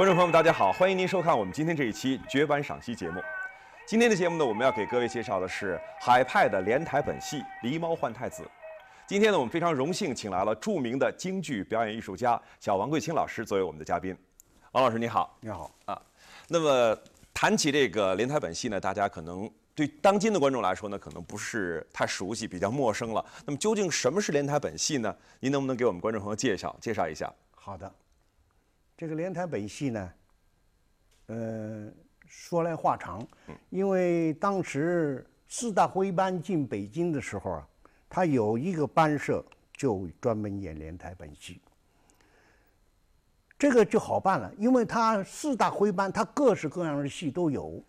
观众朋友们，大家好，欢迎您收看我们今天这一期绝版赏析节目。今天的节目呢，我们要给各位介绍的是海派的连台本戏《狸猫换太子》。今天呢，我们非常荣幸请来了著名的京剧表演艺术家小王桂清老师作为我们的嘉宾。王老师你好，你好啊。那么谈起这个连台本戏呢，大家可能对当今的观众来说呢，可能不是太熟悉，比较陌生了。那么究竟什么是连台本戏呢？您能不能给我们观众朋友介绍介绍一下？好的，这个连台本戏呢，呃，说来话长，因为当时四大徽班进北京的时候啊，他有一个班社就专门演连台本戏。这个就好办了，因为他四大徽班，他各式各样的戏都有。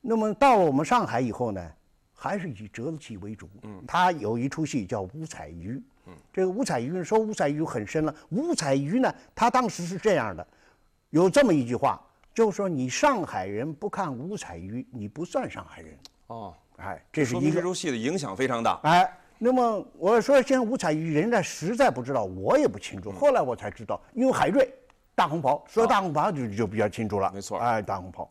那么到了我们上海以后呢，还是以折子戏为主。嗯，他有一出戏叫《五彩鱼》。嗯，这个《五彩鱼》说《五彩鱼》很深了，《五彩鱼》呢，他当时是这样的，有这么一句话，就是说你上海人不看《五彩鱼》，你不算上海人。哦，哎，这是一个这出戏的影响非常大。哎。那么我说，现在五彩鱼，人家实在不知道，我也不清楚。后来我才知道，因为海瑞大红袍，说大红袍就就比较清楚了。没错，哎，大红袍。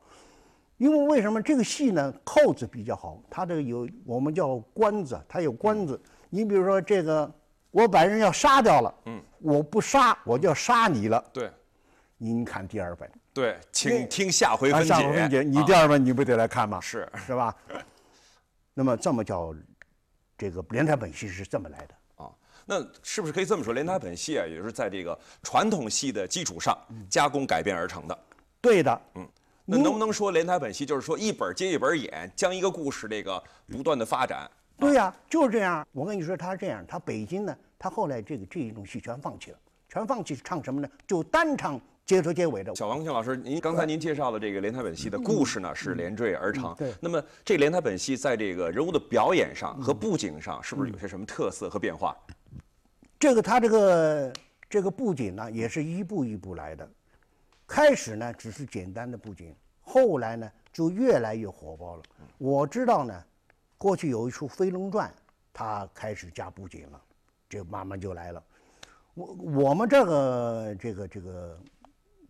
因为为什么这个戏呢？扣子比较好，它这个有我们叫关子，它有关子。你比如说这个，我把人要杀掉了，嗯，我不杀，我就要杀你了。对，您看第二本。对，请听下回分解。下回分解，你第二本你不得来看吗？是是吧？那么这么叫。这个连台本戏是这么来的啊？那是不是可以这么说，连台本戏啊，也是在这个传统戏的基础上加工改编而成的？对的，嗯。那能不能说连台本戏就是说一本接一本演，将一个故事这个不断的发展？对呀，就是这样。我跟你说，他是这样，他北京呢，他后来这个这一种戏全放弃了，全放弃唱什么呢？就单唱。接头接尾的小王庆老师，您刚才您介绍的这个连台本戏的故事呢，是连缀而成。对。那么这连台本戏在这个人物的表演上和布景上，是不是有些什么特色和变化？这个他这个这个布景呢，也是一步一步来的。开始呢只是简单的布景，后来呢就越来越火爆了。我知道呢，过去有一出《飞龙传》，他开始加布景了，就慢慢就来了。我我们这个这个这个。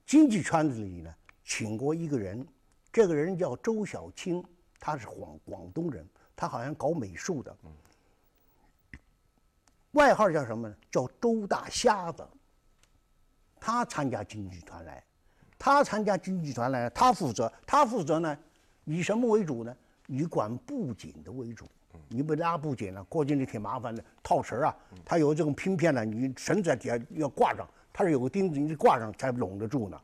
经济圈子里呢，请过一个人，这个人叫周小青，他是广广东人，他好像搞美术的，外号叫什么呢？叫周大瞎子。他参加京剧团来，他参加京剧团来，他负责，他负责呢，以什么为主呢？以管布景的为主。你不拉布景呢，过去那挺麻烦的，套绳啊，它有这种拼片呢，你绳子在底下要挂上。它是有个钉子，你挂上才拢得住呢。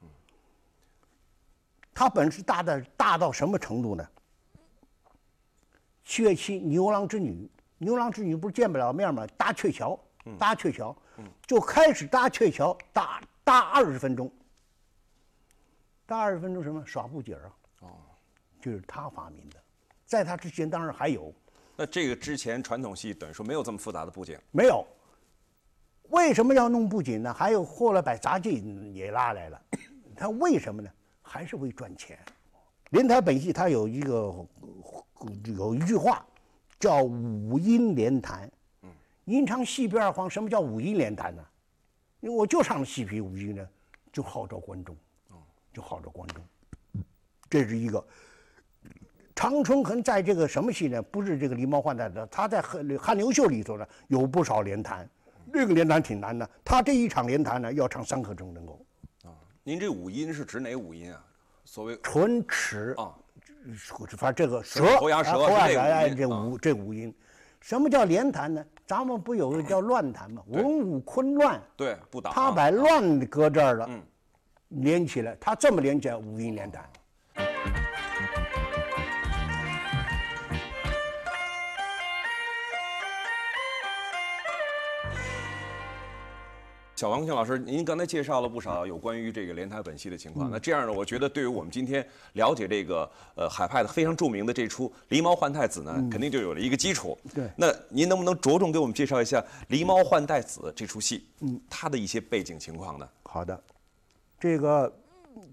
它本事大的大到什么程度呢？七月七牛郎织女，牛郎织女不是见不了面吗？搭鹊桥，搭鹊桥，就开始搭鹊桥，搭搭二十分钟。搭二十分钟什么？耍布景啊？哦，就是他发明的。在他之前，当然还有。那这个之前传统戏等于说没有这么复杂的布景？没有。为什么要弄布景呢？还有后来把杂技也拉来了，他为什么呢？还是为赚钱。连台本戏它有一个有一句话，叫五音连弹。嗯，您唱戏皮二黄，什么叫五音连弹呢？因为我就唱戏皮五音呢，就号召观众。哦，就号召观众。这是一个。长春恒在这个什么戏呢？不是这个狸猫换太子，他在汉汉牛秀里头呢，有不少连弹。这个连弹挺难的，他这一场连弹呢，要唱三刻钟能够。啊，您这五音是指哪五音啊？所谓唇齿啊，反正这个舌、喉牙、舌哎，这五这五音。什么叫连弹呢？咱们不有个叫乱弹吗？文武昆乱。对，不打。他把乱搁这儿了，嗯连起来，他这么连起来，五音连弹。小王庆老师，您刚才介绍了不少有关于这个连台本戏的情况。那这样呢，我觉得对于我们今天了解这个呃海派的非常著名的这出《狸猫换太子》呢，肯定就有了一个基础。对。那您能不能着重给我们介绍一下《狸猫换太子》这出戏？嗯，它的一些背景情况呢？好的，这个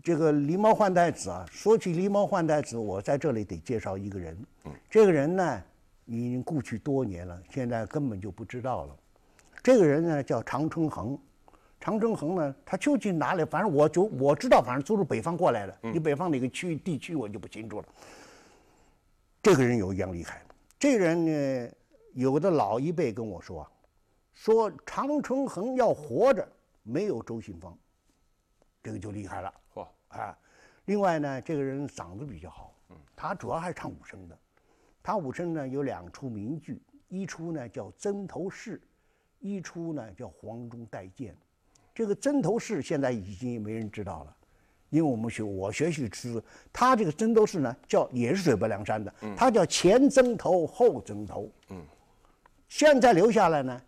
这个《狸猫换太子》啊，说起《狸猫换太子》，我在这里得介绍一个人。嗯。这个人呢，已经故去多年了，现在根本就不知道了。这个人呢，叫常春恒。长春衡呢，他究竟哪里？反正我就我知道，反正都是北方过来的。你北方哪个区域地区我就不清楚了。这个人有一样厉害，这人呢，有的老一辈跟我说啊，说长春衡要活着，没有周信芳，这个就厉害了。嚯啊！另外呢，这个人嗓子比较好，他主要还是唱武生的。他武生呢有两出名剧，一出呢叫《曾头市》，一出呢叫《黄忠带剑》。这个曾头市现在已经没人知道了，因为我们学我学习是，他这个曾头市呢叫也是水泊梁山的，他叫前曾头后曾头。嗯，现在留下来呢，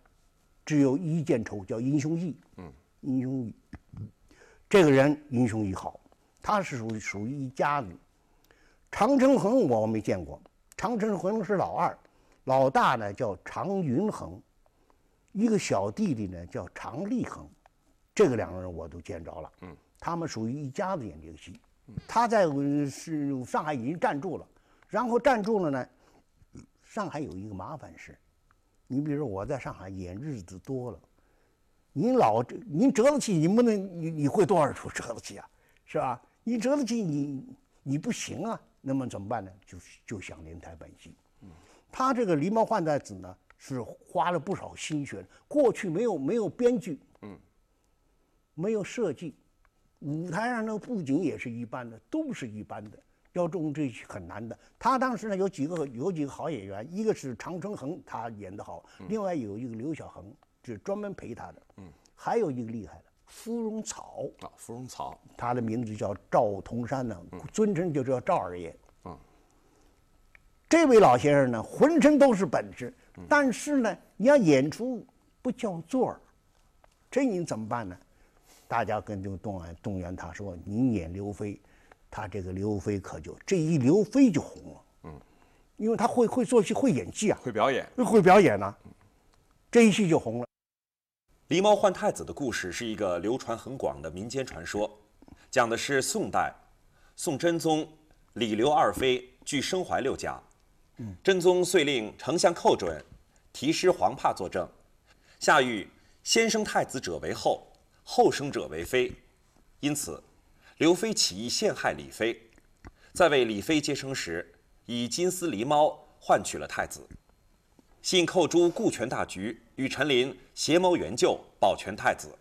只有一件仇叫英雄义。嗯，英雄义，这个人英雄义好，他是属于属于一家子。长城恒我没见过，长城恒是老二，老大呢叫常云恒，一个小弟弟呢叫常立衡。这个两个人我都见着了，嗯，他们属于一家子演这个戏，他在是上海已经站住了，然后站住了呢，上海有一个麻烦事，你比如说我在上海演日子多了，您老您折子戏，你不能你你会多少出折子戏啊，是吧？你折子戏你你不行啊，那么怎么办呢？就就想连台本戏，他这个狸猫换太子呢是花了不少心血，过去没有没有编剧，嗯。没有设计，舞台上的布景也是一般的，都是一般的，要中这些很难的。他当时呢有几个有几个好演员，一个是常春恒，他演得好；另外有一个刘小恒，是专门陪他的。嗯，还有一个厉害的芙蓉草啊，芙蓉草，他的名字叫赵同山呢，尊称就叫赵二爷。嗯，这位老先生呢，浑身都是本事，但是呢，你要演出不叫座儿，这你怎么办呢？大家跟就动员动员他说：“你演刘飞，他这个刘飞可就这一刘飞就红了。嗯，因为他会会做戏，会演技啊，会表演，会表演呢，这一戏就红了。”狸猫换太子的故事是一个流传很广的民间传说，讲的是宋代宋真宗李刘二妃据生怀六甲，嗯，真宗遂令丞相寇准题诗黄帕作证，下谕先生太子者为后。后生者为妃，因此，刘妃起意陷害李妃，在为李妃接生时，以金丝狸猫换取了太子。信寇珠顾全大局，与陈琳协谋援救，保全太子。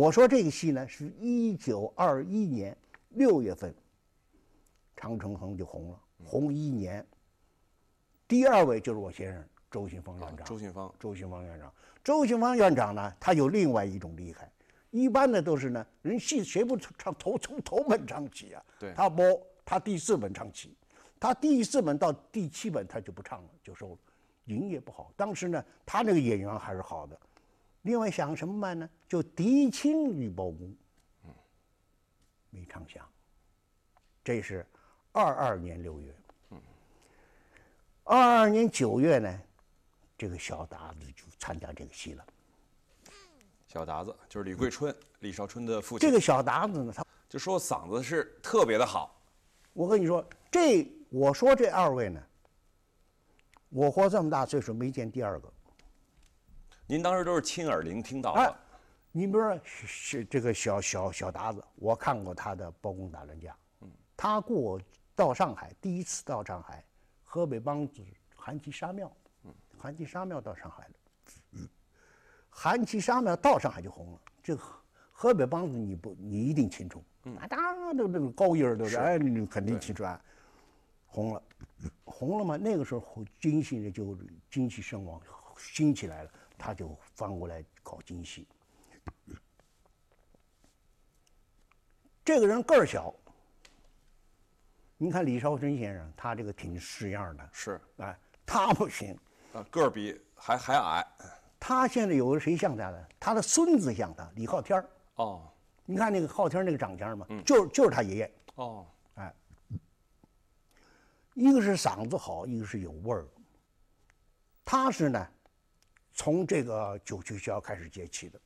我说这个戏呢，是一九二一年六月份，长城恒就红了，红一年。第二位就是我先生周信芳院长。周信芳，周信芳院长，周信芳院长呢，他有另外一种厉害。一般的都是呢，人戏谁不唱头从头本唱起啊？对他不，他第四本唱起，他第四本到第七本他就不唱了，就收了，营业不好。当时呢，他那个演员还是好的。另外想什么办呢？就嫡亲于包公，没唱响。这是二二年六月，二二年九月呢，这个小达子就参加这个戏了。小达子就是李桂春，李少春的父亲。这个小达子呢，他就说嗓子是特别的好，我跟你说，这我说这二位呢，我活这么大岁数没见第二个。您当时都是亲耳聆听到哎的。，你比如说是是这个小小小达子，我看过他的《包公打乱架》，他过到上海，第一次到上海，河北梆子韩琦沙庙，韩琦沙庙到上海了，嗯韩琦沙庙到上海就红了。这个河河北梆子你不你一定清楚，啊当那那个高音儿都是，哎，你肯定清楚啊，红了，红了嘛？那个时候京戏呢就京戏声望兴起来了，他就翻过来搞京戏。这个人个儿小，你看李少春先生，他这个挺式样的，是。哎，他不行，啊，个儿比还还矮。他现在有个谁像他的？他的孙子像他，李昊天儿。哦。你看那个昊天那个长相嘛，就是就是他爷爷，哦，哎，一个是嗓子好，一个是有味儿。他是呢，从这个九曲桥开始接起的。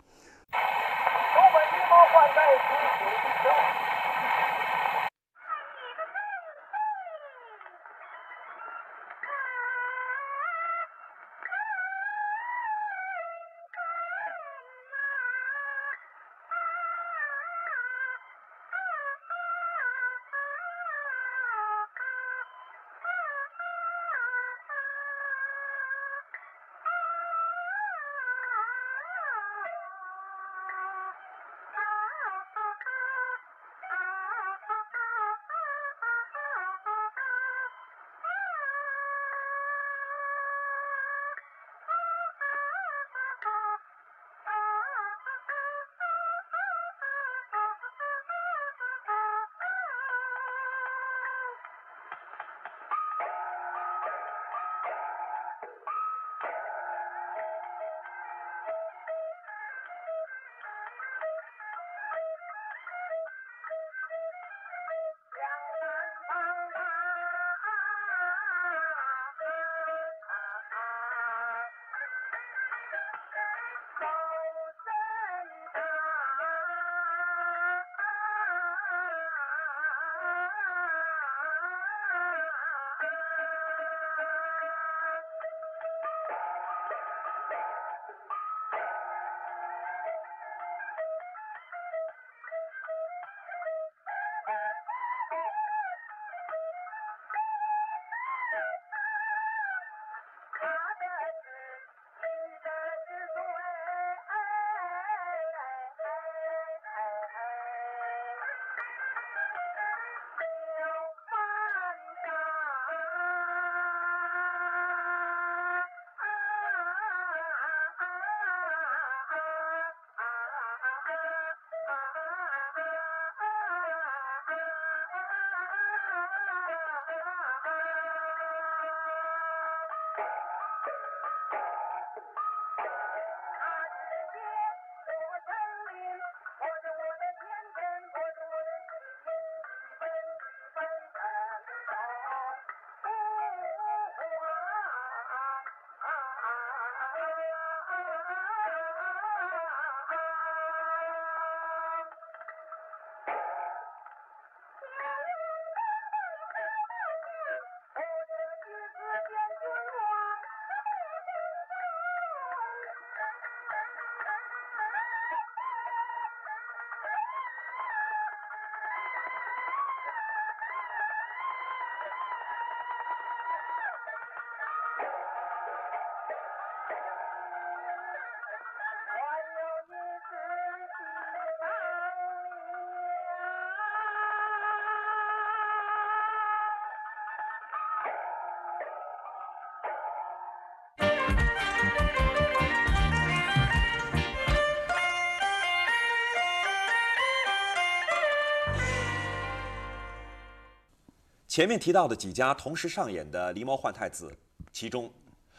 前面提到的几家同时上演的《狸猫换太子》，其中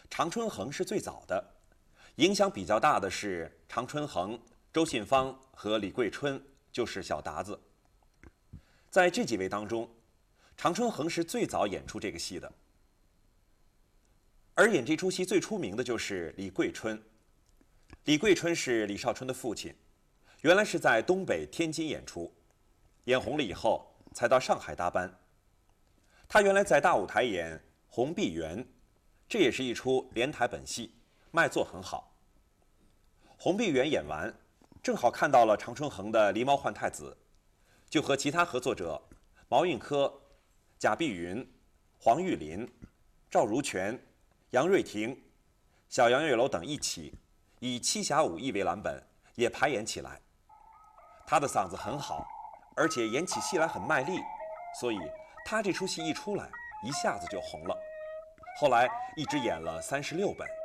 常春恒是最早的，影响比较大的是常春恒、周信芳和李桂春，就是小达子。在这几位当中，常春恒是最早演出这个戏的。而演这出戏最出名的就是李桂春。李桂春是李少春的父亲，原来是在东北天津演出，演红了以后才到上海搭班。他原来在大舞台演《红碧园》，这也是一出连台本戏，卖座很好。《红碧园》演完，正好看到了常春恒的《狸猫换太子》，就和其他合作者毛运科、贾碧云、黄玉林、赵如权、杨瑞婷、小杨月楼等一起，以《七侠五义》为蓝本，也排演起来。他的嗓子很好，而且演起戏来很卖力，所以他这出戏一出来，一下子就红了。后来一直演了三十六本。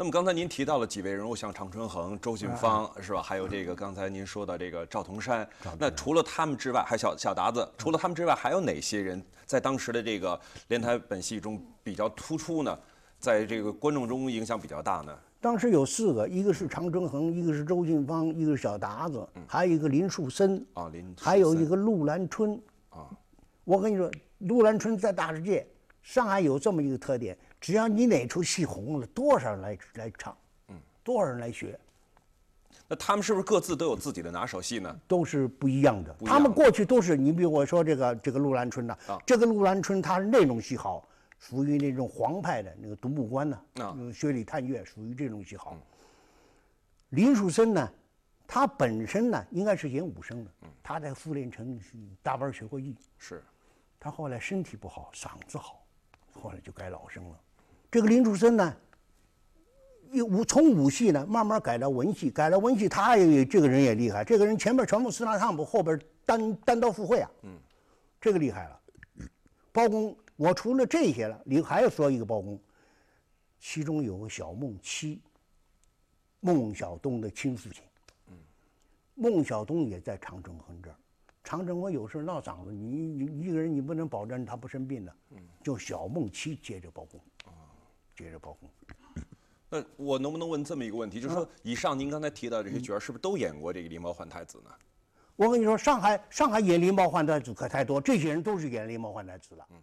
那么刚才您提到了几位人物，像常春恒、周俊芳，是吧？还有这个刚才您说的这个赵同山。那除了他们之外，还有小小达子。除了他们之外，还有哪些人在当时的这个连台本戏中比较突出呢？在这个观众中影响比较大呢？当时有四个，一个是常春恒，一个是周俊芳，一个是小达子，还有一个林树森，啊，林还有一个陆兰春。啊，我跟你说，陆兰春在大世界，上海有这么一个特点，只要你哪出戏红了，多少人来来唱，嗯，多少人来学，那他们是不是各自都有自己的拿手戏呢？都是不一样的。他们过去都是，你比如我说这个这个陆兰春呐、啊这个陆兰春他是那种戏好，属于那种黄派的那个独木关呐、啊那个薛礼探月属于这种戏好。林树森呢，他本身呢应该是演武生的，他在傅练城是大班学过艺，是，他后来身体不好，嗓子好，后来就改老生了。这个林楚生呢，一武从武戏呢慢慢改到文戏，改了文戏，他也这个人也厉害，这个人前面全部四大唱部，后边单单刀赴会啊，嗯，这个厉害了。包公，我除了这些了，你还要说一个包公，其中有个小孟七，孟小冬的亲父亲，嗯，孟小冬也在长征横这儿。常正亨有事闹嗓子，你你一个人你不能保证他不生病的，嗯，就小孟七接着包公，啊，接着包公。那我能不能问这么一个问题，就是说，以上您刚才提到这些角儿，是不是都演过这个《狸猫换太子》呢？我跟你说，上海上海演狸猫换太子可太多，这些人都是演狸猫换太子的。嗯。